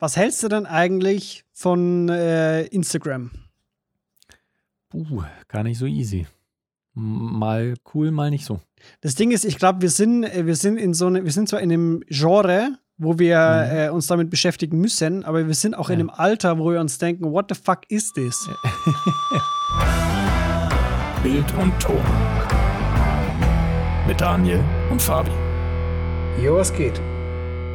Was hältst du denn eigentlich von äh, Instagram? Puh, gar nicht so easy. Mal cool, mal nicht so. Das Ding ist, ich glaube, wir sind, äh, wir sind in so eine, wir sind zwar in einem Genre, wo wir mhm. äh, uns damit beschäftigen müssen, aber wir sind auch ja. in einem Alter, wo wir uns denken, what the fuck is this? Bild und Ton. Mit Daniel und Fabi. Jo, was geht?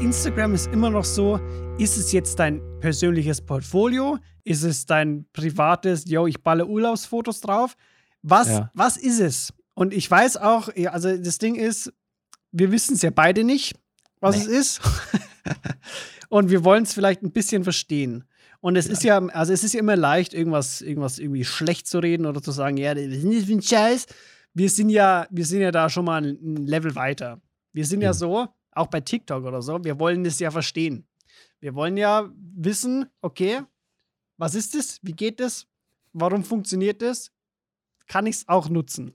Instagram ist immer noch so, ist es jetzt dein persönliches Portfolio? Ist es dein privates, yo, ich balle Urlaubsfotos drauf? Was, ja. was ist es? Und ich weiß auch, also das Ding ist, wir wissen es ja beide nicht, was nee. es ist. und wir wollen es vielleicht ein bisschen verstehen. Und es ja. ist ja, also es ist ja immer leicht, irgendwas, irgendwas irgendwie schlecht zu reden oder zu sagen, ja, das ist ein Scheiß. Wir sind ja, wir sind ja da schon mal ein Level weiter. Wir sind ja, ja so, auch bei TikTok oder so, wir wollen das ja verstehen. Wir wollen ja wissen, okay, was ist das? Wie geht das? Warum funktioniert das? Kann ich es auch nutzen?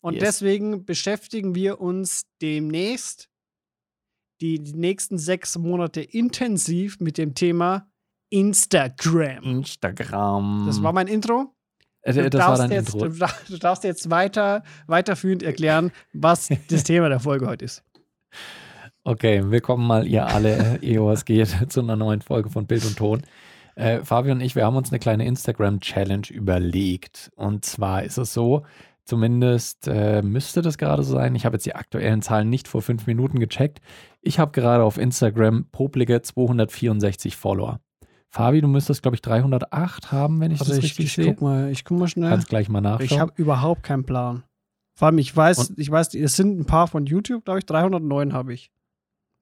Und yes. deswegen beschäftigen wir uns demnächst die, die nächsten sechs Monate intensiv mit dem Thema Instagram. Instagram. Das war mein Intro. Äh, du, das darfst jetzt, Intro. Du, darfst jetzt weiter, weiterführend erklären, was das Thema der Folge heute ist. Okay, willkommen mal ihr alle, EOS geht, zu einer neuen Folge von Bild und Ton. Äh, Fabian und ich, wir haben uns eine kleine Instagram-Challenge überlegt. Und zwar ist es so, Zumindest äh, müsste das gerade so sein. Ich habe jetzt die aktuellen Zahlen nicht vor fünf Minuten gecheckt. Ich habe gerade auf Instagram poplige 264 Follower. Fabi, du müsstest, glaube ich, 308 haben, wenn ich also das ich, richtig ich sehe. Guck mal, ich guck mal schnell. Kannst gleich mal nachschauen. Ich habe überhaupt keinen Plan. Vor allem, ich weiß, Und ich weiß, es sind ein paar von YouTube, glaube ich, 309 habe ich.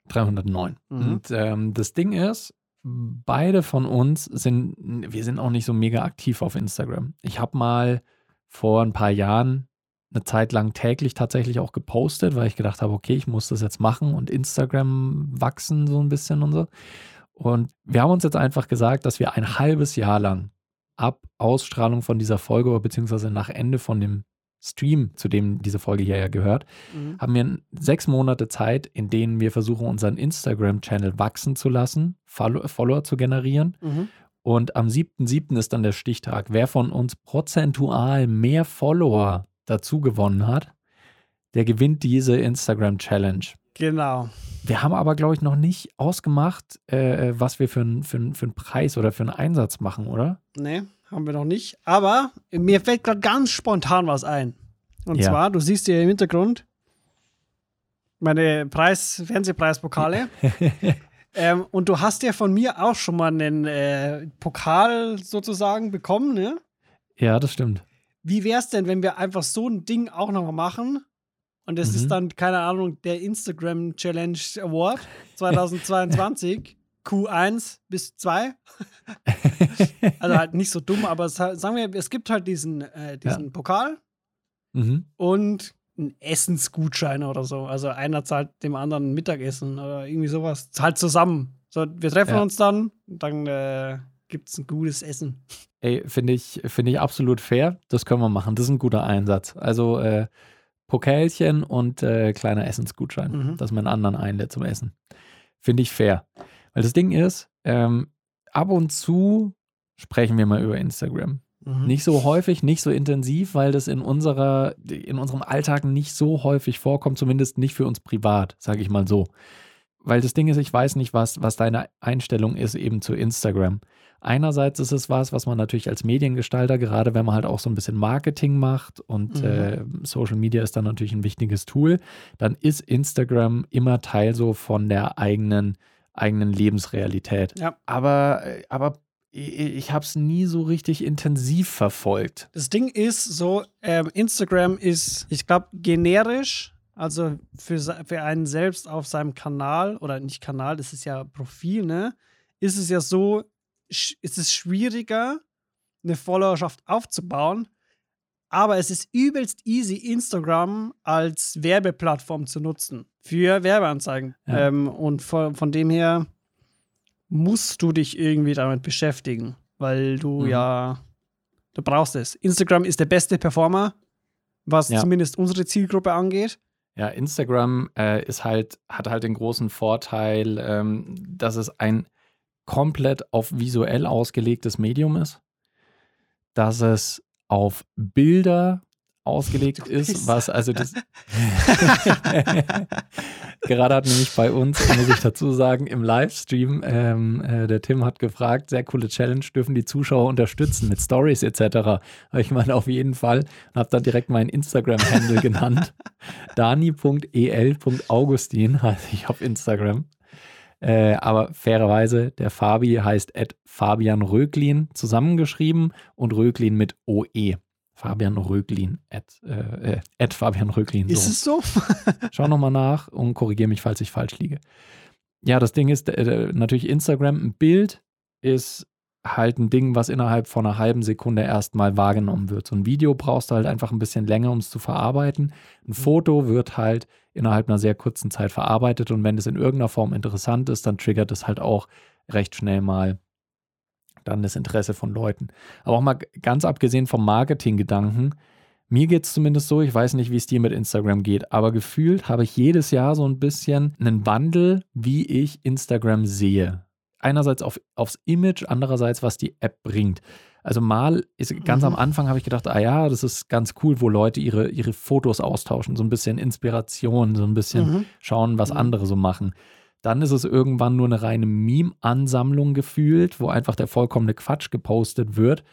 309. Mhm. Und ähm, das Ding ist, beide von uns sind, wir sind auch nicht so mega aktiv auf Instagram. Ich habe mal vor ein paar Jahren eine Zeit lang täglich tatsächlich auch gepostet, weil ich gedacht habe, okay, ich muss das jetzt machen und Instagram wachsen so ein bisschen und so. Und wir haben uns jetzt einfach gesagt, dass wir ein halbes Jahr lang ab Ausstrahlung von dieser Folge, beziehungsweise nach Ende von dem Stream, zu dem diese Folge hier ja gehört, mhm. haben wir sechs Monate Zeit, in denen wir versuchen, unseren Instagram-Channel wachsen zu lassen, Follower zu generieren mhm. Und am 7.7. ist dann der Stichtag. Wer von uns prozentual mehr Follower dazu gewonnen hat, der gewinnt diese Instagram Challenge. Genau. Wir haben aber, glaube ich, noch nicht ausgemacht, äh, was wir für einen für für Preis oder für einen Einsatz machen, oder? Nee, haben wir noch nicht. Aber mir fällt gerade ganz spontan was ein. Und ja. zwar, du siehst hier im Hintergrund meine Preis, Fernsehpreispokale. Ähm, und du hast ja von mir auch schon mal einen äh, Pokal sozusagen bekommen, ne? Ja, das stimmt. Wie wäre es denn, wenn wir einfach so ein Ding auch noch mal machen? Und es mhm. ist dann, keine Ahnung, der Instagram Challenge Award 2022. Q1 bis 2. also halt nicht so dumm, aber es, sagen wir, es gibt halt diesen, äh, diesen ja. Pokal. Mhm. Und einen Essensgutschein oder so. Also einer zahlt dem anderen Mittagessen oder irgendwie sowas. Zahlt zusammen. So, wir treffen ja. uns dann und dann äh, gibt es ein gutes Essen. Ey, finde ich, find ich absolut fair. Das können wir machen. Das ist ein guter Einsatz. Also äh, Pokalchen und äh, kleiner Essensgutschein, mhm. dass man anderen einlädt zum Essen. Finde ich fair. Weil das Ding ist, ähm, ab und zu sprechen wir mal über Instagram. Mhm. Nicht so häufig, nicht so intensiv, weil das in unserer, in unserem Alltag nicht so häufig vorkommt, zumindest nicht für uns privat, sage ich mal so. Weil das Ding ist, ich weiß nicht, was, was deine Einstellung ist eben zu Instagram. Einerseits ist es was, was man natürlich als Mediengestalter, gerade wenn man halt auch so ein bisschen Marketing macht und mhm. äh, Social Media ist dann natürlich ein wichtiges Tool, dann ist Instagram immer Teil so von der eigenen eigenen Lebensrealität. Ja. Aber, äh, aber ich habe es nie so richtig intensiv verfolgt. Das Ding ist so, ähm, Instagram ist, ich glaube, generisch, also für, für einen selbst auf seinem Kanal, oder nicht Kanal, das ist ja Profil, ne, ist es ja so, ist es schwieriger, eine Followerschaft aufzubauen, aber es ist übelst easy, Instagram als Werbeplattform zu nutzen für Werbeanzeigen. Ja. Ähm, und von, von dem her musst du dich irgendwie damit beschäftigen, weil du mhm. ja, du brauchst es. Instagram ist der beste Performer, was ja. zumindest unsere Zielgruppe angeht. Ja, Instagram äh, ist halt, hat halt den großen Vorteil, ähm, dass es ein komplett auf visuell ausgelegtes Medium ist, dass es auf Bilder ausgelegt ist, was also das gerade hat nämlich bei uns, muss ich dazu sagen, im Livestream, ähm, äh, der Tim hat gefragt, sehr coole Challenge, dürfen die Zuschauer unterstützen mit Stories etc. Ich meine auf jeden Fall und habe dann direkt meinen Instagram-Handle genannt. dani.el.augustin heiße ich auf Instagram. Äh, aber fairerweise, der Fabi heißt Fabian Röglin zusammengeschrieben und Röglin mit OE. Fabian Röglin, at, äh, at Fabian Röglin. So. Ist es so? Schau nochmal nach und korrigiere mich, falls ich falsch liege. Ja, das Ding ist, äh, natürlich Instagram, ein Bild ist halt ein Ding, was innerhalb von einer halben Sekunde erstmal wahrgenommen wird. So ein Video brauchst du halt einfach ein bisschen länger, um es zu verarbeiten. Ein mhm. Foto wird halt innerhalb einer sehr kurzen Zeit verarbeitet und wenn es in irgendeiner Form interessant ist, dann triggert es halt auch recht schnell mal dann das Interesse von Leuten. Aber auch mal ganz abgesehen vom Marketing-Gedanken, mir geht es zumindest so, ich weiß nicht, wie es dir mit Instagram geht, aber gefühlt habe ich jedes Jahr so ein bisschen einen Wandel, wie ich Instagram sehe. Einerseits auf, aufs Image, andererseits, was die App bringt. Also mal ist ganz mhm. am Anfang habe ich gedacht, ah ja, das ist ganz cool, wo Leute ihre, ihre Fotos austauschen, so ein bisschen Inspiration, so ein bisschen mhm. schauen, was mhm. andere so machen. Dann ist es irgendwann nur eine reine Meme-Ansammlung gefühlt, wo einfach der vollkommene Quatsch gepostet wird.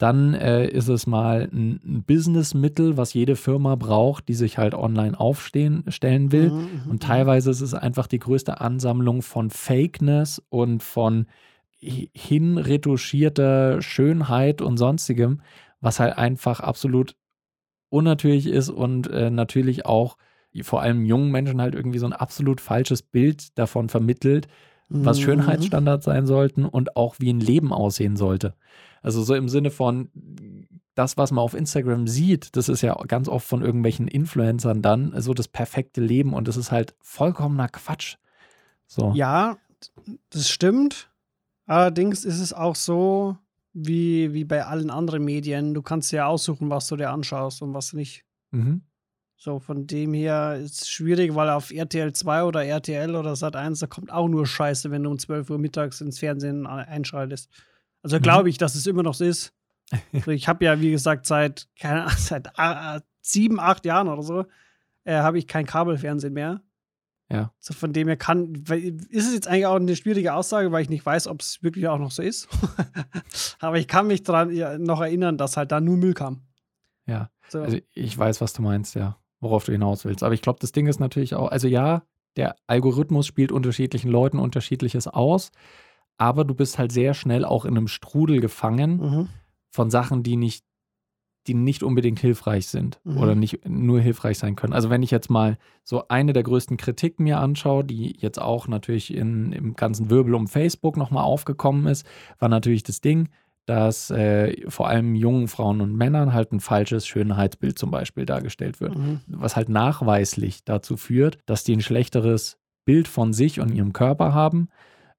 Dann äh, ist es mal ein, ein Businessmittel, was jede Firma braucht, die sich halt online aufstellen stellen will. Mhm, mhm, und mhm. teilweise ist es einfach die größte Ansammlung von Fakeness und von hinretuschierter Schönheit und sonstigem, was halt einfach absolut unnatürlich ist und äh, natürlich auch vor allem jungen Menschen halt irgendwie so ein absolut falsches Bild davon vermittelt, was mhm. Schönheitsstandards sein sollten und auch wie ein Leben aussehen sollte. Also so im Sinne von das, was man auf Instagram sieht, das ist ja ganz oft von irgendwelchen Influencern dann so das perfekte Leben und das ist halt vollkommener Quatsch. So. Ja, das stimmt. Allerdings ist es auch so, wie, wie bei allen anderen Medien. Du kannst ja aussuchen, was du dir anschaust und was nicht. Mhm. So, von dem her ist es schwierig, weil auf RTL 2 oder RTL oder Sat 1, da kommt auch nur Scheiße, wenn du um 12 Uhr mittags ins Fernsehen einschaltest. Also mhm. glaube ich, dass es immer noch so ist. Also ich habe ja, wie gesagt, seit, keine Ahnung, seit sieben, acht Jahren oder so, äh, habe ich kein Kabelfernsehen mehr. Ja. So von dem her kann, ist es jetzt eigentlich auch eine schwierige Aussage, weil ich nicht weiß, ob es wirklich auch noch so ist. Aber ich kann mich daran ja, noch erinnern, dass halt da nur Müll kam. Ja. So. Also ich weiß, was du meinst, ja worauf du hinaus willst. Aber ich glaube, das Ding ist natürlich auch, also ja, der Algorithmus spielt unterschiedlichen Leuten unterschiedliches aus, aber du bist halt sehr schnell auch in einem Strudel gefangen mhm. von Sachen, die nicht, die nicht unbedingt hilfreich sind mhm. oder nicht nur hilfreich sein können. Also wenn ich jetzt mal so eine der größten Kritiken mir anschaue, die jetzt auch natürlich in, im ganzen Wirbel um Facebook nochmal aufgekommen ist, war natürlich das Ding, dass äh, vor allem jungen Frauen und Männern halt ein falsches Schönheitsbild zum Beispiel dargestellt wird, mhm. was halt nachweislich dazu führt, dass die ein schlechteres Bild von sich und ihrem Körper haben,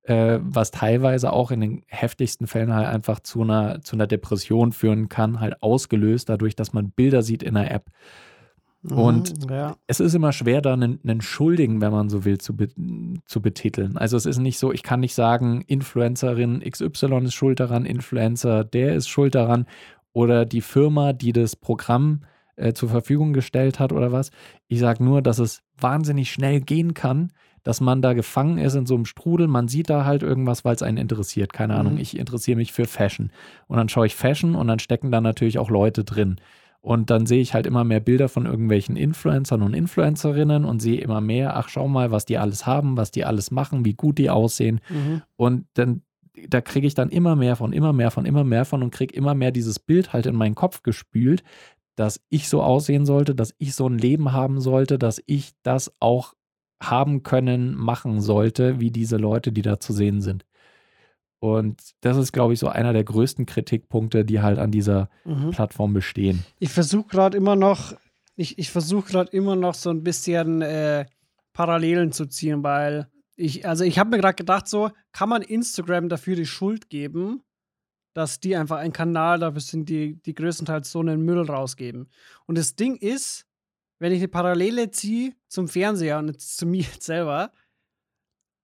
äh, was teilweise auch in den heftigsten Fällen halt einfach zu einer, zu einer Depression führen kann, halt ausgelöst dadurch, dass man Bilder sieht in der App. Und mhm, ja. es ist immer schwer, da einen, einen, Schuldigen, wenn man so will, zu, be zu betiteln. Also es ist nicht so, ich kann nicht sagen, Influencerin XY ist schuld daran, Influencer, der ist schuld daran oder die Firma, die das Programm äh, zur Verfügung gestellt hat oder was. Ich sage nur, dass es wahnsinnig schnell gehen kann, dass man da gefangen ist in so einem Strudel. Man sieht da halt irgendwas, weil es einen interessiert. Keine Ahnung, mhm. ich interessiere mich für Fashion. Und dann schaue ich Fashion und dann stecken da natürlich auch Leute drin. Und dann sehe ich halt immer mehr Bilder von irgendwelchen Influencern und Influencerinnen und sehe immer mehr, ach schau mal, was die alles haben, was die alles machen, wie gut die aussehen. Mhm. Und dann, da kriege ich dann immer mehr von, immer mehr von, immer mehr von und kriege immer mehr dieses Bild halt in meinen Kopf gespült, dass ich so aussehen sollte, dass ich so ein Leben haben sollte, dass ich das auch haben können, machen sollte, wie diese Leute, die da zu sehen sind. Und das ist, glaube ich, so einer der größten Kritikpunkte, die halt an dieser mhm. Plattform bestehen. Ich versuche gerade immer noch, ich, ich versuche gerade immer noch so ein bisschen äh, Parallelen zu ziehen, weil ich, also ich habe mir gerade gedacht, so, kann man Instagram dafür die Schuld geben, dass die einfach ein Kanal dafür sind, die, die größtenteils so einen Müll rausgeben. Und das Ding ist, wenn ich eine Parallele ziehe zum Fernseher und zu mir selber,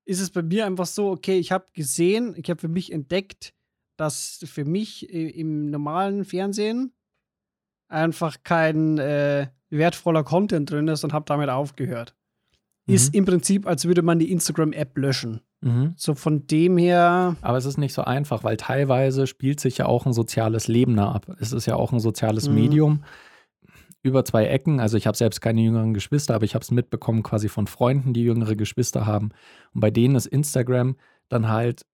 ist es bei mir einfach so, okay, ich habe gesehen, ich habe für mich entdeckt, dass für mich im normalen Fernsehen einfach kein äh, wertvoller Content drin ist und habe damit aufgehört. Mhm. Ist im Prinzip, als würde man die Instagram-App löschen. Mhm. So von dem her. Aber es ist nicht so einfach, weil teilweise spielt sich ja auch ein soziales Leben da ab. Es ist ja auch ein soziales mhm. Medium über zwei Ecken. Also ich habe selbst keine jüngeren Geschwister, aber ich habe es mitbekommen quasi von Freunden, die jüngere Geschwister haben. Und bei denen ist Instagram dann halt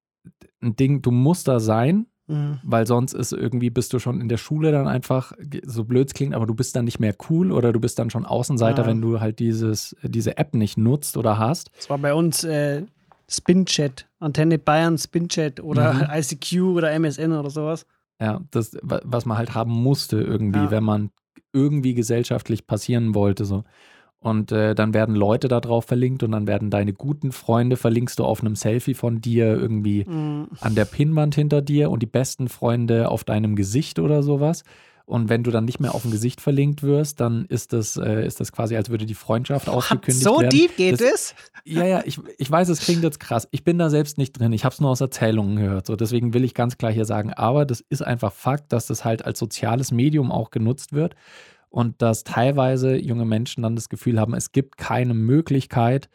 ein Ding, du musst da sein, mhm. weil sonst ist irgendwie, bist du schon in der Schule dann einfach, so blöd es klingt, aber du bist dann nicht mehr cool oder du bist dann schon Außenseiter, ja. wenn du halt dieses, diese App nicht nutzt oder hast. Das war bei uns äh, Spin-Chat, Antenne Bayern Spin-Chat oder mhm. ICQ oder MSN oder sowas. Ja, das, was man halt haben musste irgendwie, ja. wenn man irgendwie gesellschaftlich passieren wollte. So. Und äh, dann werden Leute da drauf verlinkt und dann werden deine guten Freunde verlinkst du auf einem Selfie von dir irgendwie mhm. an der Pinnwand hinter dir und die besten Freunde auf deinem Gesicht oder sowas. Und wenn du dann nicht mehr auf dem Gesicht verlinkt wirst, dann ist das, äh, ist das quasi, als würde die Freundschaft ausgekündigt so werden. So deep geht das, es? Ja, ja, ich, ich weiß, es klingt jetzt krass. Ich bin da selbst nicht drin. Ich habe es nur aus Erzählungen gehört. So, deswegen will ich ganz klar hier sagen, aber das ist einfach Fakt, dass das halt als soziales Medium auch genutzt wird und dass teilweise junge Menschen dann das Gefühl haben, es gibt keine Möglichkeit,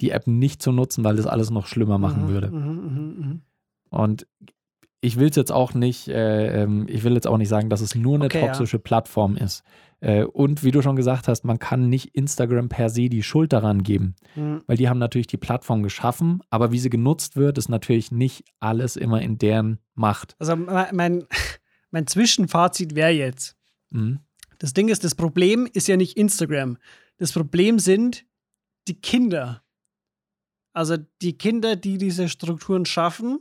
die App nicht zu nutzen, weil das alles noch schlimmer machen mhm, würde. Mhm, mh, mh. Und ich will es jetzt auch nicht, äh, ähm, ich will jetzt auch nicht sagen, dass es nur eine okay, toxische ja. Plattform ist. Äh, und wie du schon gesagt hast, man kann nicht Instagram per se die Schuld daran geben, mhm. weil die haben natürlich die Plattform geschaffen, aber wie sie genutzt wird, ist natürlich nicht alles immer in deren Macht. Also mein, mein Zwischenfazit wäre jetzt, mhm. das Ding ist, das Problem ist ja nicht Instagram. Das Problem sind die Kinder. Also die Kinder, die diese Strukturen schaffen.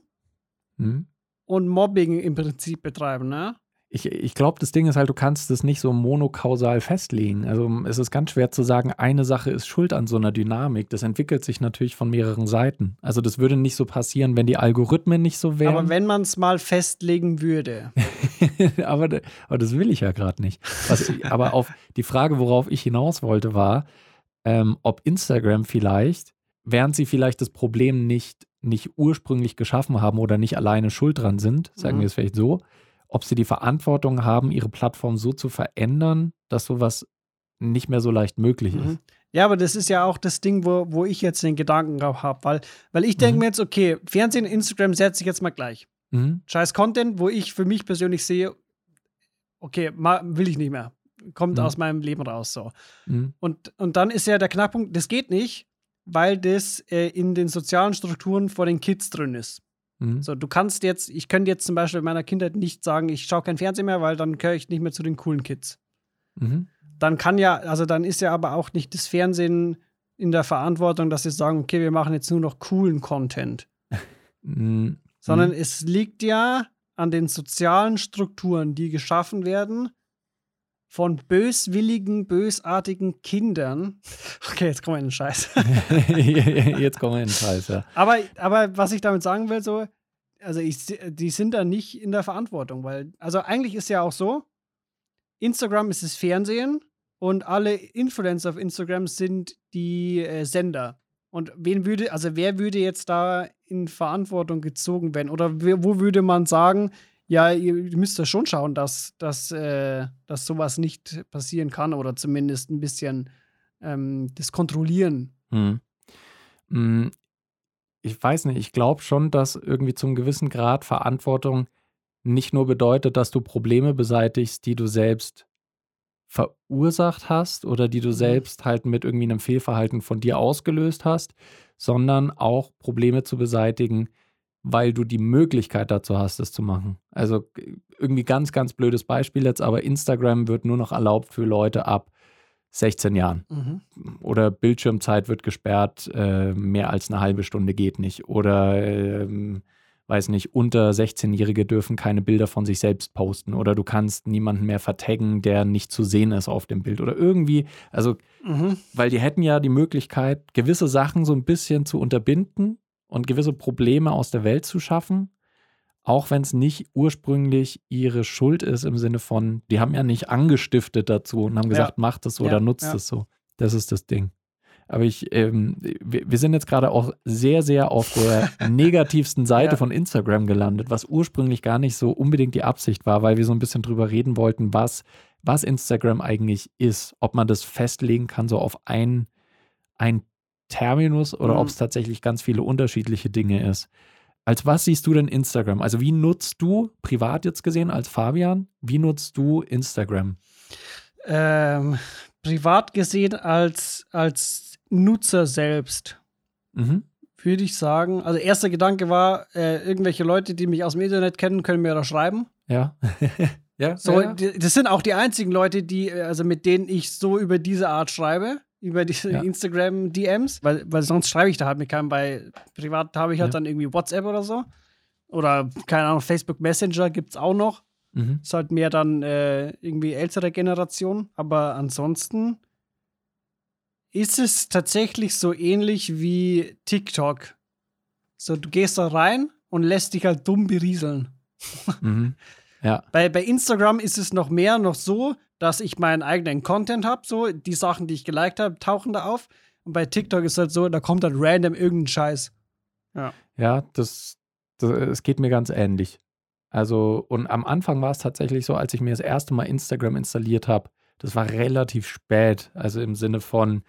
Mhm und Mobbing im Prinzip betreiben, ne? Ich, ich glaube, das Ding ist halt, du kannst es nicht so monokausal festlegen. Also es ist ganz schwer zu sagen, eine Sache ist schuld an so einer Dynamik. Das entwickelt sich natürlich von mehreren Seiten. Also das würde nicht so passieren, wenn die Algorithmen nicht so wären. Aber wenn man es mal festlegen würde. aber, aber das will ich ja gerade nicht. Was, aber auf die Frage, worauf ich hinaus wollte, war, ähm, ob Instagram vielleicht, während sie vielleicht das Problem nicht nicht ursprünglich geschaffen haben oder nicht alleine schuld dran sind, sagen mhm. wir es vielleicht so, ob sie die Verantwortung haben, ihre Plattform so zu verändern, dass sowas nicht mehr so leicht möglich mhm. ist. Ja, aber das ist ja auch das Ding, wo, wo ich jetzt den Gedanken habe, weil, weil ich denke mhm. mir jetzt, okay, Fernsehen, Instagram setze ich jetzt mal gleich. Mhm. Scheiß Content, wo ich für mich persönlich sehe, okay, will ich nicht mehr. Kommt mhm. aus meinem Leben raus so. Mhm. Und, und dann ist ja der Knackpunkt, das geht nicht, weil das äh, in den sozialen Strukturen vor den Kids drin ist. Mhm. So, du kannst jetzt, ich könnte jetzt zum Beispiel in meiner Kindheit nicht sagen, ich schaue kein Fernsehen mehr, weil dann gehöre ich nicht mehr zu den coolen Kids. Mhm. Dann kann ja, also dann ist ja aber auch nicht das Fernsehen in der Verantwortung, dass sie sagen, okay, wir machen jetzt nur noch coolen Content. mhm. Sondern es liegt ja an den sozialen Strukturen, die geschaffen werden, von böswilligen, bösartigen Kindern. Okay, jetzt kommen wir in den Scheiß. jetzt kommen wir in den Scheiß, ja. Aber, aber was ich damit sagen will, so, also ich, die sind da nicht in der Verantwortung, weil, also eigentlich ist ja auch so, Instagram ist das Fernsehen und alle Influencer auf Instagram sind die äh, Sender. Und wen würde, also wer würde jetzt da in Verantwortung gezogen werden? Oder wo würde man sagen, ja, ihr müsst ja schon schauen, dass, dass, äh, dass sowas nicht passieren kann oder zumindest ein bisschen ähm, das kontrollieren. Hm. hm ich weiß nicht, ich glaube schon, dass irgendwie zum gewissen Grad Verantwortung nicht nur bedeutet, dass du Probleme beseitigst, die du selbst verursacht hast oder die du mhm. selbst halt mit irgendwie einem Fehlverhalten von dir ausgelöst hast, sondern auch Probleme zu beseitigen, weil du die Möglichkeit dazu hast, es zu machen. Also irgendwie ganz, ganz blödes Beispiel jetzt, aber Instagram wird nur noch erlaubt für Leute ab 16 Jahren. Mhm. Oder Bildschirmzeit wird gesperrt, äh, mehr als eine halbe Stunde geht nicht. Oder äh, weiß nicht, unter 16-Jährige dürfen keine Bilder von sich selbst posten. Oder du kannst niemanden mehr vertaggen, der nicht zu sehen ist auf dem Bild. Oder irgendwie, also, mhm. weil die hätten ja die Möglichkeit, gewisse Sachen so ein bisschen zu unterbinden und gewisse Probleme aus der Welt zu schaffen, auch wenn es nicht ursprünglich ihre Schuld ist im Sinne von, die haben ja nicht angestiftet dazu und haben gesagt, ja. macht es so ja, oder nutzt es so. Das ist das Ding. Aber ich, ähm, wir, wir, sind jetzt gerade auch sehr, sehr auf der negativsten Seite ja. von Instagram gelandet, was ursprünglich gar nicht so unbedingt die Absicht war, weil wir so ein bisschen drüber reden wollten, was, was Instagram eigentlich ist, ob man das festlegen kann, so auf ein, ein Terminus oder mhm. ob es tatsächlich ganz viele unterschiedliche Dinge ist. Als was siehst du denn Instagram? Also wie nutzt du, privat jetzt gesehen als Fabian, wie nutzt du Instagram? Ähm, privat gesehen als, als Nutzer selbst. Mhm. Würde ich sagen. Also erster Gedanke war, äh, irgendwelche Leute, die mich aus dem Internet kennen, können mir da schreiben. Ja. ja. So, ja. das sind auch die einzigen Leute, die, also mit denen ich so über diese Art schreibe über diese ja. Instagram-DMs, weil, weil sonst schreibe ich da halt mit keinem, weil privat habe ich halt ja. dann irgendwie WhatsApp oder so. Oder, keine Ahnung, Facebook Messenger gibt es auch noch. Mhm. Ist halt mehr dann äh, irgendwie ältere Generation. Aber ansonsten ist es tatsächlich so ähnlich wie TikTok. So, du gehst da rein und lässt dich halt dumm berieseln. Mhm. Ja. Bei, bei Instagram ist es noch mehr noch so, dass ich meinen eigenen Content habe, so die Sachen, die ich geliked habe, tauchen da auf. Und bei TikTok ist halt so, da kommt dann random irgendein Scheiß. Ja, ja das, das, es geht mir ganz ähnlich. Also, und am Anfang war es tatsächlich so, als ich mir das erste Mal Instagram installiert habe, das war relativ spät, also im Sinne von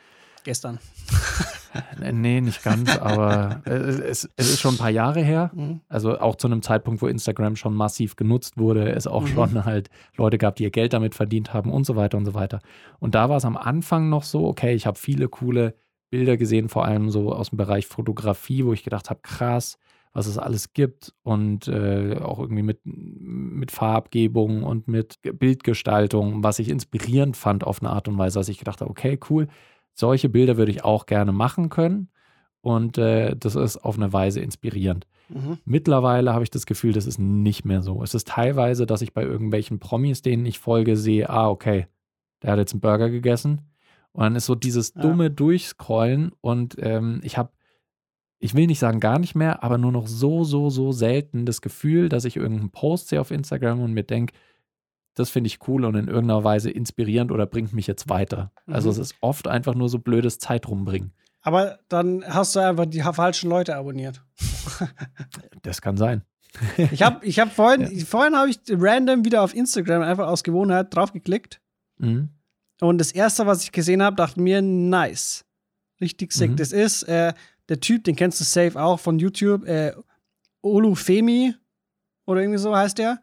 gestern. nee, nicht ganz, aber es, es, ist schon ein paar Jahre her. Mhm. Also auch zu einem Zeitpunkt, wo Instagram schon massiv genutzt wurde, es auch mhm. schon halt Leute gab, die ihr Geld damit verdient haben und so weiter und so weiter. Und da war es am Anfang noch so, okay, ich habe viele coole Bilder gesehen, vor allem so aus dem Bereich Fotografie, wo ich gedacht habe, krass, was es alles gibt und äh, auch irgendwie mit, mit Farbgebung und mit Bildgestaltung, was ich inspirierend fand auf eine Art und Weise, dass ich gedacht habe, okay, cool, solche Bilder würde ich auch gerne machen können. Und äh, das ist auf eine Weise inspirierend. Mhm. Mittlerweile habe ich das Gefühl, das ist nicht mehr so. Es ist teilweise, dass ich bei irgendwelchen Promis, denen ich folge, sehe, ah, okay, der hat jetzt einen Burger gegessen. Und dann ist so dieses dumme ja. Durchscrollen und ähm, ich habe, ich will nicht sagen gar nicht mehr, aber nur noch so, so, so selten das Gefühl, dass ich irgendeinen Post sehe auf Instagram und mir denke, das finde ich cool und in irgendeiner Weise inspirierend oder bringt mich jetzt weiter. Also mhm. Also es ist oft einfach nur so blödes Zeit rumbringen. Aber dann hast du einfach die falschen Leute abonniert. das kann sein. ich habe ich hab vorhin, ja. vorhin habe ich random wieder auf Instagram einfach aus Gewohnheit draufgeklickt. Mhm. Und das erste, was ich gesehen habe, dachte mir, nice. Richtig sick. Mhm. Das ist äh, der Typ, den kennst du safe auch von YouTube, äh, Olufemi oder irgendwie so heißt der.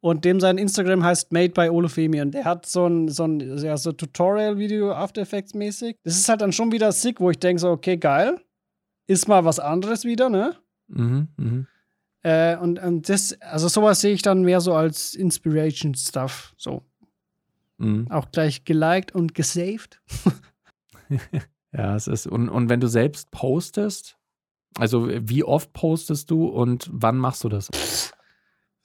Und dem sein Instagram heißt Made by Olufemi. Und der hat so ein, so ein ja, so Tutorial-Video After Effects mäßig. Das ist halt dann schon wieder sick, wo ich denke so, okay, geil. Ist mal was anderes wieder, ne? Mhm, mhm. Äh, und, und das, also sowas sehe ich dann mehr so als Inspiration-Stuff. So. Mhm. Auch gleich geliked und gesaved. ja, es ist, und, und wenn du selbst postest, also wie oft postest du und wann machst du das?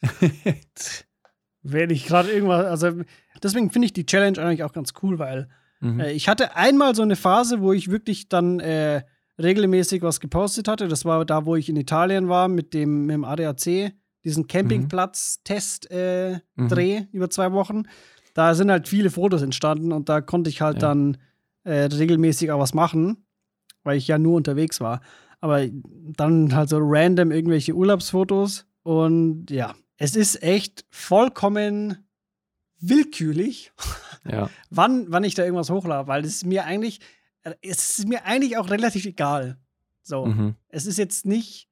Wenn ich gerade irgendwas, also deswegen finde ich die Challenge eigentlich auch ganz cool, weil mhm. äh, ich hatte einmal so eine Phase, wo ich wirklich dann äh, regelmäßig was gepostet hatte. Das war da, wo ich in Italien war mit dem, mit dem ADAC, diesen Campingplatz-Test-Dreh äh, mhm. über zwei Wochen. Da sind halt viele Fotos entstanden und da konnte ich halt ja. dann äh, regelmäßig auch was machen, weil ich ja nur unterwegs war. Aber dann halt so random irgendwelche Urlaubsfotos und ja, es ist echt vollkommen willkürlich, ja. wann, wann ich da irgendwas hochlade, weil es ist mir eigentlich, es ist mir eigentlich auch relativ egal. So. Mhm. Es ist jetzt nicht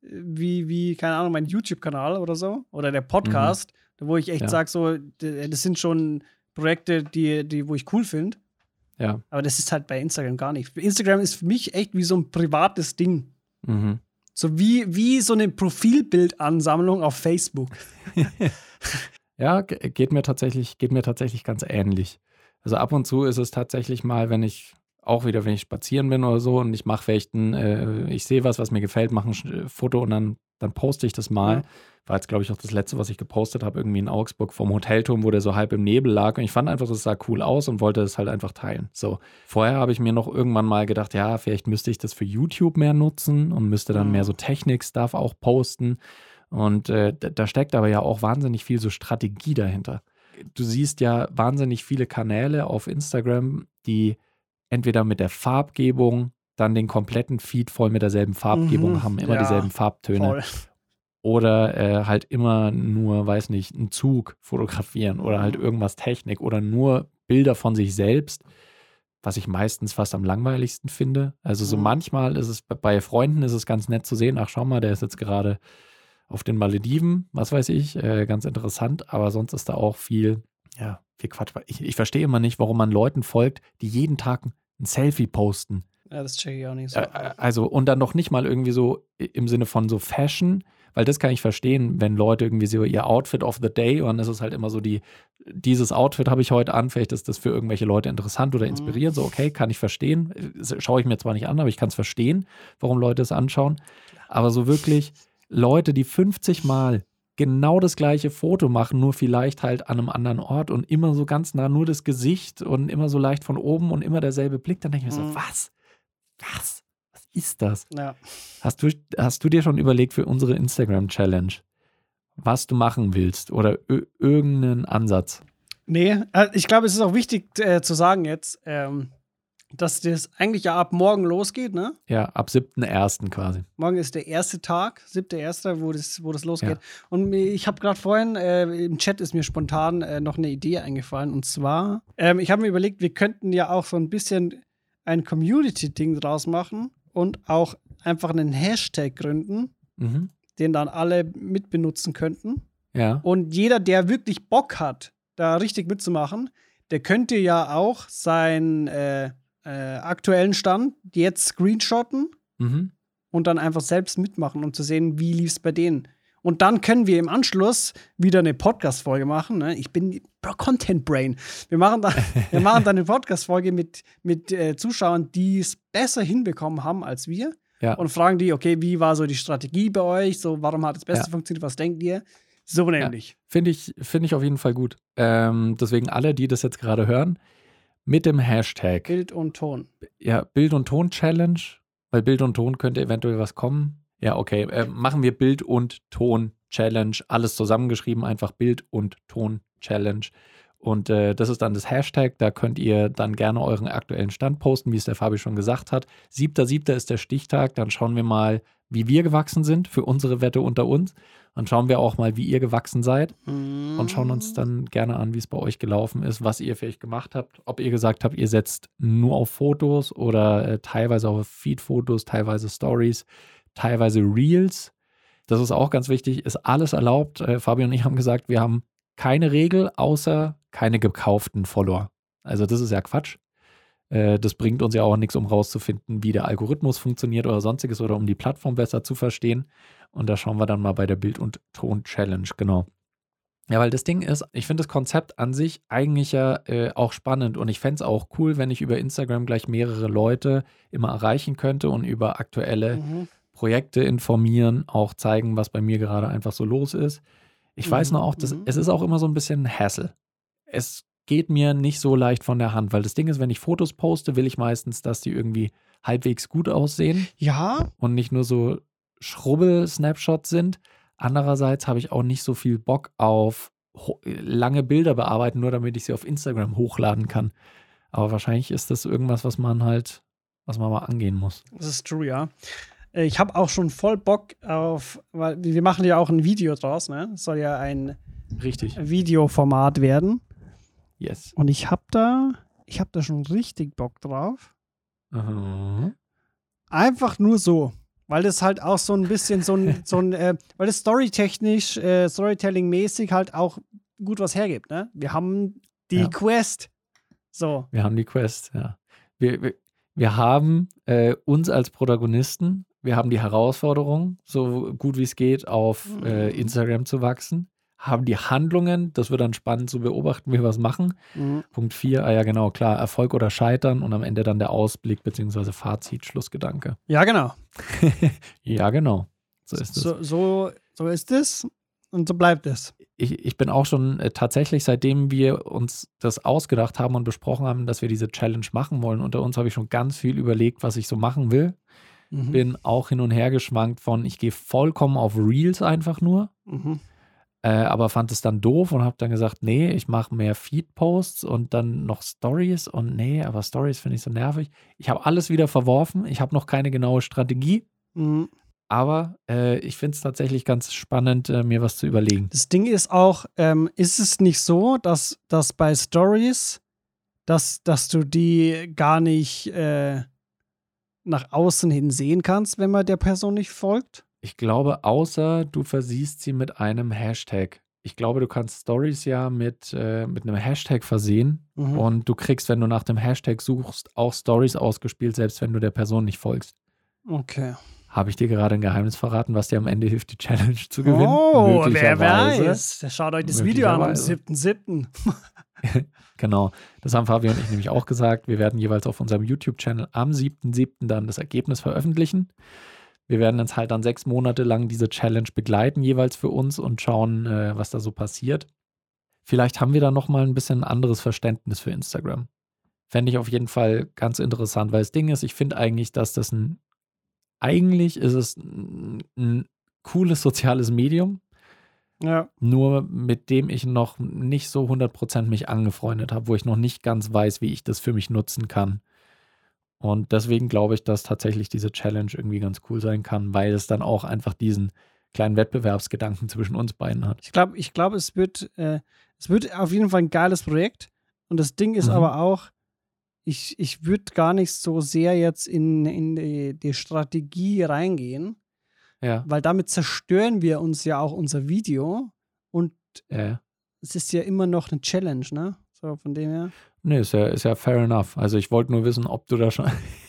äh, wie, wie, keine Ahnung, mein YouTube-Kanal oder so oder der Podcast, mhm. wo ich echt ja. sage, so, das sind schon Projekte, die, die, wo ich cool finde. Ja. Aber das ist halt bei Instagram gar nicht. Instagram ist für mich echt wie so ein privates Ding. Mhm. So wie, wie so eine Profilbildansammlung auf Facebook. ja, geht mir tatsächlich, geht mir tatsächlich ganz ähnlich. Also ab und zu ist es tatsächlich mal, wenn ich auch wieder, wenn ich spazieren bin oder so und ich mache vielleicht ein, äh, ich sehe was, was mir gefällt, mache ein Foto und dann, dann poste ich das mal. War jetzt, glaube ich, auch das letzte, was ich gepostet habe, irgendwie in Augsburg vom Hotelturm, wo der so halb im Nebel lag. Und ich fand einfach, das sah cool aus und wollte es halt einfach teilen. So. Vorher habe ich mir noch irgendwann mal gedacht, ja, vielleicht müsste ich das für YouTube mehr nutzen und müsste dann mehr so mhm. Technik-Stuff auch posten. Und äh, da steckt aber ja auch wahnsinnig viel so Strategie dahinter. Du siehst ja wahnsinnig viele Kanäle auf Instagram, die entweder mit der Farbgebung dann den kompletten Feed voll mit derselben Farbgebung Mhm, haben, immer ja, dieselben Farbtöne. Voll. Oder äh, halt immer nur, weiß nicht, einen Zug fotografieren oder halt Mhm. irgendwas Technik oder nur Bilder von sich selbst, was ich meistens fast am langweiligsten finde. Also so Mhm. manchmal ist es bei Freunden ist es ganz nett zu sehen, ach schau mal, der ist jetzt gerade auf den Malediven, was weiß ich, äh, ganz interessant, aber sonst ist da auch viel, ja, viel Quatsch. Ich, ich verstehe immer nicht, warum man Leuten folgt, die jeden Tag ein Selfie posten. Ja, das check ich auch nicht so. Also, und dann noch nicht mal irgendwie so im Sinne von so Fashion, weil das kann ich verstehen, wenn Leute irgendwie so ihr Outfit of the Day und dann ist es halt immer so die, dieses Outfit habe ich heute an, vielleicht ist das für irgendwelche Leute interessant oder Mhm. inspirierend, so okay, kann ich verstehen. Schaue ich mir zwar nicht an, aber ich kann es verstehen, warum Leute es anschauen. Aber so wirklich Leute, die 50 Mal genau das gleiche Foto machen, nur vielleicht halt an einem anderen Ort und immer so ganz nah nur das Gesicht und immer so leicht von oben und immer derselbe Blick, dann denke ich mir Mhm. so, was? Was? Was ist das? ja. Hast du, hast du dir schon überlegt für unsere Instagram-Challenge, was du machen willst oder irgendeinen Ansatz? Nee, äh, ich glaube, es ist auch wichtig äh, zu sagen jetzt, ähm, dass das eigentlich ja ab morgen losgeht, ne? Ja, ab 7.1. quasi. Morgen ist der erste Tag, siebter erster, wo das, wo das losgeht. Und mir- ich habe gerade vorhin äh, im Chat ist mir spontan äh, noch eine Idee eingefallen. Und zwar, ähm, ich habe mir überlegt, wir könnten ja auch so ein bisschen ein Community-Ding draus machen und auch einfach einen Hashtag gründen, Mhm. den dann alle mitbenutzen könnten. Ja. Und jeder, der wirklich Bock hat, da richtig mitzumachen, der könnte ja auch seinen äh, äh, aktuellen Stand jetzt screenshotten Mhm. und dann einfach selbst mitmachen, um zu sehen, wie lief es bei denen. Und dann können wir im Anschluss wieder eine Podcast-Folge machen. Ne? Ich bin Content Brain. Wir machen dann, wir machen dann eine Podcast-Folge mit, mit äh, Zuschauern, die es besser hinbekommen haben als wir. Ja. Und fragen die, okay, wie war so die Strategie bei euch? So, warum hat es besser Ja. funktioniert? Was denkt ihr? So nämlich. Finde ich, finde ich auf jeden Fall gut. Ähm, deswegen alle, die das jetzt gerade hören, mit dem Hashtag Bild und Ton. ja, Bild- und Ton-Challenge, weil Bild und Ton könnte eventuell was kommen. Ja, okay. Äh, machen wir Bild- und Ton-Challenge. Alles zusammengeschrieben, einfach Bild- und Ton-Challenge. Und äh, das ist dann das Hashtag. Da könnt ihr dann gerne euren aktuellen Stand posten, wie es der Fabi schon gesagt hat. 7.7. ist der Stichtag. Dann schauen wir mal, wie wir gewachsen sind für unsere Wette unter uns. Dann schauen wir auch mal, wie ihr gewachsen seid und schauen uns dann gerne an, wie es bei euch gelaufen ist, was ihr vielleicht gemacht habt. Ob ihr gesagt habt, ihr setzt nur auf Fotos oder äh, teilweise auf Feed-Fotos, teilweise Stories, teilweise Reels. Das ist auch ganz wichtig, ist alles erlaubt. Äh, Fabi und ich haben gesagt, wir haben keine Regel, außer keine gekauften Follower. Also das ist ja Quatsch. Äh, das bringt uns ja auch nichts, um rauszufinden, wie der Algorithmus funktioniert oder sonstiges oder um die Plattform besser zu verstehen. Und da schauen wir dann mal bei der Bild- und Ton-Challenge, genau. Ja, weil das Ding ist, ich finde das Konzept an sich eigentlich ja äh, auch spannend und ich fände es auch cool, wenn ich über Instagram gleich mehrere Leute immer erreichen könnte und über aktuelle Mhm. Projekte informieren, auch zeigen, was bei mir gerade einfach so los ist. Ich weiß Mhm, nur auch, dass, mhm. es ist auch immer so ein bisschen ein Hassle. Es geht mir nicht so leicht von der Hand, weil das Ding ist, wenn ich Fotos poste, will ich meistens, dass die irgendwie halbwegs gut aussehen Ja, und nicht nur so Schrubbel-Snapshots sind. Andererseits habe ich auch nicht so viel Bock auf lange Bilder bearbeiten, nur damit ich sie auf Instagram hochladen kann. Aber wahrscheinlich ist das irgendwas, was man halt, was man mal angehen muss. das ist true, ja. Äh, Ich habe auch schon voll Bock auf, weil wir machen ja auch ein Video draus, ne? Es soll ja ein Richtig. Videoformat werden. Yes. Und ich habe da, ich habe da schon richtig Bock drauf. Aha. Einfach nur so. Weil das halt auch so ein bisschen so ein, so ein äh, weil das storytechnisch, äh, Storytelling-mäßig halt auch gut was hergibt, ne? Wir haben die Ja. Quest. So. Wir haben die Quest, ja. Wir, wir, wir haben äh, uns als Protagonisten, wir haben die Herausforderung, so gut wie es geht, auf äh, Mhm. Instagram zu wachsen, haben die Handlungen, das wird dann spannend zu beobachten, wie wir was machen. Mhm. Punkt 4, ah ja genau, klar, Erfolg oder Scheitern und am Ende dann der Ausblick bzw. Fazit, Schlussgedanke. Ja, genau. ja, genau. So ist es. So, so, so ist es und so bleibt es. ich, ich bin auch schon äh, tatsächlich, seitdem wir uns das ausgedacht haben und besprochen haben, dass wir diese Challenge machen wollen, unter uns habe ich schon ganz viel überlegt, was ich so machen will. Mhm. Bin auch hin und her geschwankt von, ich gehe vollkommen auf Reels einfach nur. Mhm. Äh, aber fand es dann doof und habe dann gesagt, nee, ich mache mehr Feed-Posts und dann noch Stories und nee, aber Stories finde ich so nervig. Ich habe alles wieder verworfen. Ich habe noch keine genaue Strategie. Mhm. Aber äh, ich finde es tatsächlich ganz spannend, äh, mir was zu überlegen. Das Ding ist auch, ähm, ist es nicht so, dass, dass bei Stories, dass, dass du die gar nicht äh, nach außen hin sehen kannst, wenn man der Person nicht folgt? Ich glaube, außer du versiehst sie mit einem Hashtag. Ich glaube, du kannst Stories ja mit, äh, mit einem Hashtag versehen Mhm. und du kriegst, wenn du nach dem Hashtag suchst, auch Stories ausgespielt, selbst wenn du der Person nicht folgst. Okay. Habe ich dir gerade ein Geheimnis verraten, was dir am Ende hilft, die Challenge zu gewinnen? Oh, wer weiß. Schaut euch das Video an am Möglicherweise. 7.7. Genau, das haben Fabi und ich nämlich auch gesagt. Wir werden jeweils auf unserem YouTube-Channel am 7.7. dann das Ergebnis veröffentlichen. Wir werden uns halt dann sechs Monate lang diese Challenge begleiten, jeweils für uns und schauen, äh, was da so passiert. Vielleicht haben wir da nochmal ein bisschen ein anderes Verständnis für Instagram. Fände ich auf jeden Fall ganz interessant, weil das Ding ist, ich finde eigentlich, dass das ein, eigentlich ist es ein, ein cooles soziales Medium, Ja. nur mit dem ich noch nicht so 100% mich angefreundet habe, wo ich noch nicht ganz weiß, wie ich das für mich nutzen kann. Und deswegen glaube ich, dass tatsächlich diese Challenge irgendwie ganz cool sein kann, weil es dann auch einfach diesen kleinen Wettbewerbsgedanken zwischen uns beiden hat. Ich glaube, ich glaub, es, wird, äh, es wird auf jeden Fall ein geiles Projekt. Und das Ding ist Mhm. aber auch, ich, ich würde gar nicht so sehr jetzt in, in die, die Strategie reingehen, Ja, weil damit zerstören wir uns ja auch unser Video. Und ja. es ist ja immer noch eine Challenge, ne? So, von dem her. Nee, ist ja, ist ja fair enough. Also ich wollte nur wissen, ob du da schon.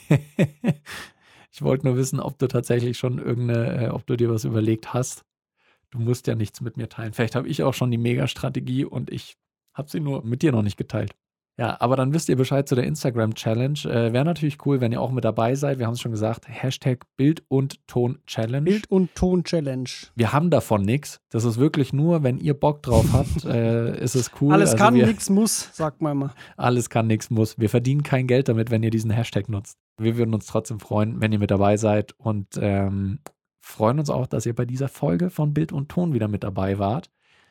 ich wollte nur wissen, ob du tatsächlich schon irgendeine, äh, ob du dir was überlegt hast. Du musst ja nichts mit mir teilen. Vielleicht habe ich auch schon die Mega-Strategie und ich habe sie nur mit dir noch nicht geteilt. Ja, aber dann wisst ihr Bescheid zu der Instagram-Challenge. Äh, Wäre natürlich cool, wenn ihr auch mit dabei seid. Wir haben es schon gesagt. Hashtag Bild und Ton Challenge. Bild- und Ton-Challenge. Wir haben davon nichts. Das ist wirklich nur, wenn ihr Bock drauf habt, äh, ist es cool. Alles Also kann, nichts muss, sagt man immer. alles kann, nichts muss. Wir verdienen kein Geld damit, wenn ihr diesen Hashtag nutzt. Wir würden uns trotzdem freuen, wenn ihr mit dabei seid und ähm, freuen uns auch, dass ihr bei dieser Folge von Bild und Ton wieder mit dabei wart.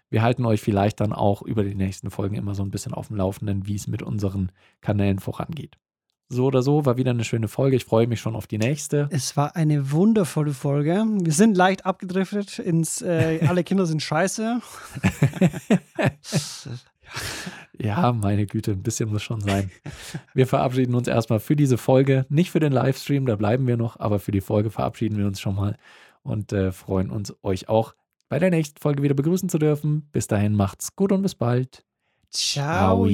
Wir halten euch vielleicht dann auch über die nächsten Folgen immer so ein bisschen auf dem Laufenden, wie es mit unseren Kanälen vorangeht. So oder so, war wieder eine schöne Folge. Ich freue mich schon auf die nächste. Es war eine wundervolle Folge. Wir sind leicht abgedriftet ins äh, Alle Kinder sind scheiße. Ja, meine Güte, ein bisschen muss schon sein. Wir verabschieden uns erstmal für diese Folge, nicht für den Livestream, da bleiben wir noch, aber für die Folge verabschieden wir uns schon mal und äh, freuen uns, euch auch bei der nächsten Folge wieder begrüßen zu dürfen. Bis dahin macht's gut und bis bald. Ciao.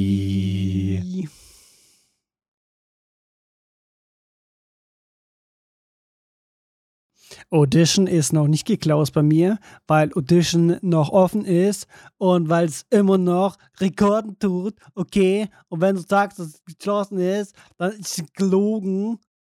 Audition ist noch nicht geklaust bei mir, weil Audition noch offen ist und weil es immer noch Rekorden tut, okay? Und wenn du sagst, dass es geschlossen ist, dann ist es gelogen.